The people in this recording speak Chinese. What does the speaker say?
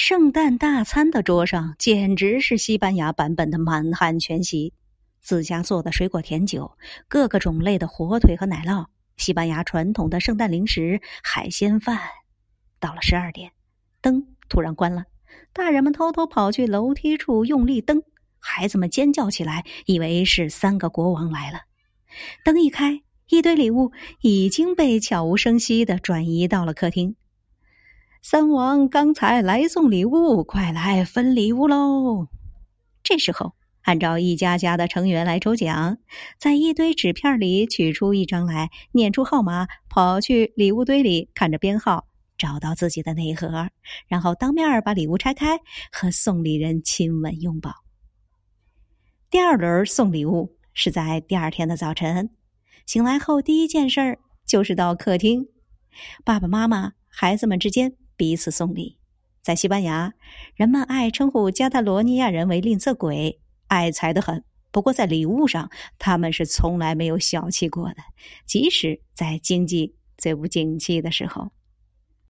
圣诞大餐的桌上简直是西班牙版本的满汉全席，自家做的水果甜酒，各个种类的火腿和奶酪，西班牙传统的圣诞零食，海鲜饭。到了十二点，灯突然关了，大人们偷偷跑去楼梯处用力蹬，孩子们尖叫起来，以为是三个国王来了。灯一开，一堆礼物已经被悄无声息的转移到了客厅。三王刚才来送礼物，快来分礼物喽！这时候，按照一家家的成员来抽奖，在一堆纸片里取出一张来，念出号码，跑去礼物堆里看着编号，找到自己的那一盒，然后当面把礼物拆开，和送礼人亲吻拥抱。第二轮送礼物是在第二天的早晨，醒来后第一件事就是到客厅，爸爸妈妈、孩子们之间。彼此送礼，在西班牙，人们爱称呼加泰罗尼亚人为吝啬鬼，爱财的很。不过在礼物上，他们是从来没有小气过的，即使在经济最不景气的时候。